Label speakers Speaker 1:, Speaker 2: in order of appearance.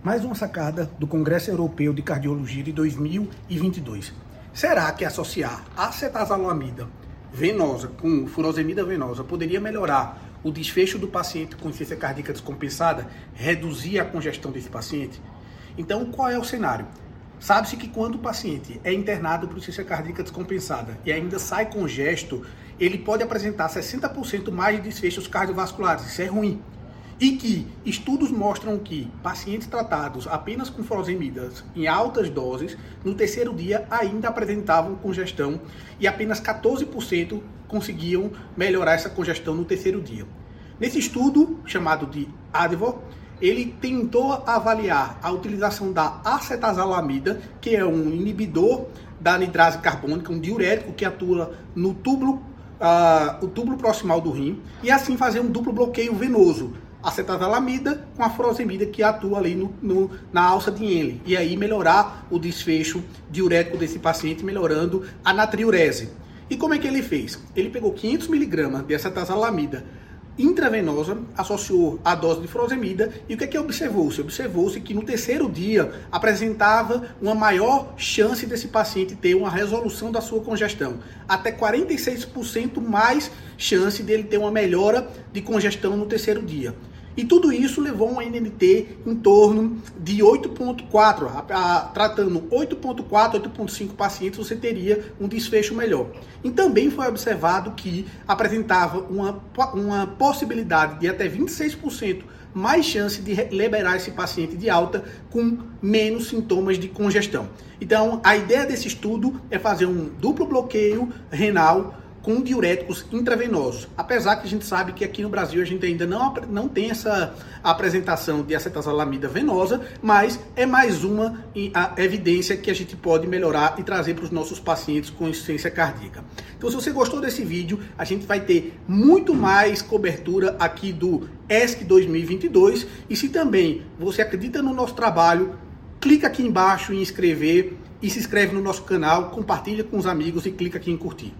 Speaker 1: Mais uma sacada do Congresso Europeu de Cardiologia de 2022. Será que associar acetazolamida venosa com furosemida venosa poderia melhorar o desfecho do paciente com insuficiência cardíaca descompensada, reduzir a congestão desse paciente? Então, qual é o cenário? Sabe-se que quando o paciente é internado por insuficiência cardíaca descompensada e ainda sai congesto, ele pode apresentar 60% mais de desfechos cardiovasculares. Isso é ruim e que estudos mostram que pacientes tratados apenas com furosemidas em altas doses, no terceiro dia ainda apresentavam congestão e apenas 14% conseguiam melhorar essa congestão no terceiro dia. Nesse estudo, chamado de ADVO, ele tentou avaliar a utilização da acetazolamida, que é um inibidor da anidrase carbônica, um diurético que atua no túbulo, uh, o túbulo proximal do rim, e assim fazer um duplo bloqueio venoso, acetazolamida com a furosemida que atua ali no, no, na alça de Henle e aí melhorar o desfecho diurético desse paciente, melhorando a natriurese. E como é que ele fez? Ele pegou 500 mg de acetazolamida intravenosa, associou a dose de furosemida e o que é que observou-se? Observou-se que no terceiro dia apresentava uma maior chance desse paciente ter uma resolução da sua congestão, até 46% mais chance dele ter uma melhora de congestão no terceiro dia. E tudo isso levou um NNT em torno de 8,4. Tratando 8,4, 8,5 pacientes, você teria um desfecho melhor. E também foi observado que apresentava uma, uma possibilidade de até 26% mais chance de liberar esse paciente de alta com menos sintomas de congestão. Então, a ideia desse estudo é fazer um duplo bloqueio renal com diuréticos intravenosos. Apesar que a gente sabe que aqui no Brasil a gente ainda não, não tem essa apresentação de acetazolamida venosa, mas é mais uma evidência que a gente pode melhorar e trazer para os nossos pacientes com insuficiência cardíaca. Então, se você gostou desse vídeo, a gente vai ter muito mais cobertura aqui do ESC 2022. E se também você acredita no nosso trabalho, clica aqui embaixo em inscrever e se inscreve no nosso canal, compartilha com os amigos e clica aqui em curtir.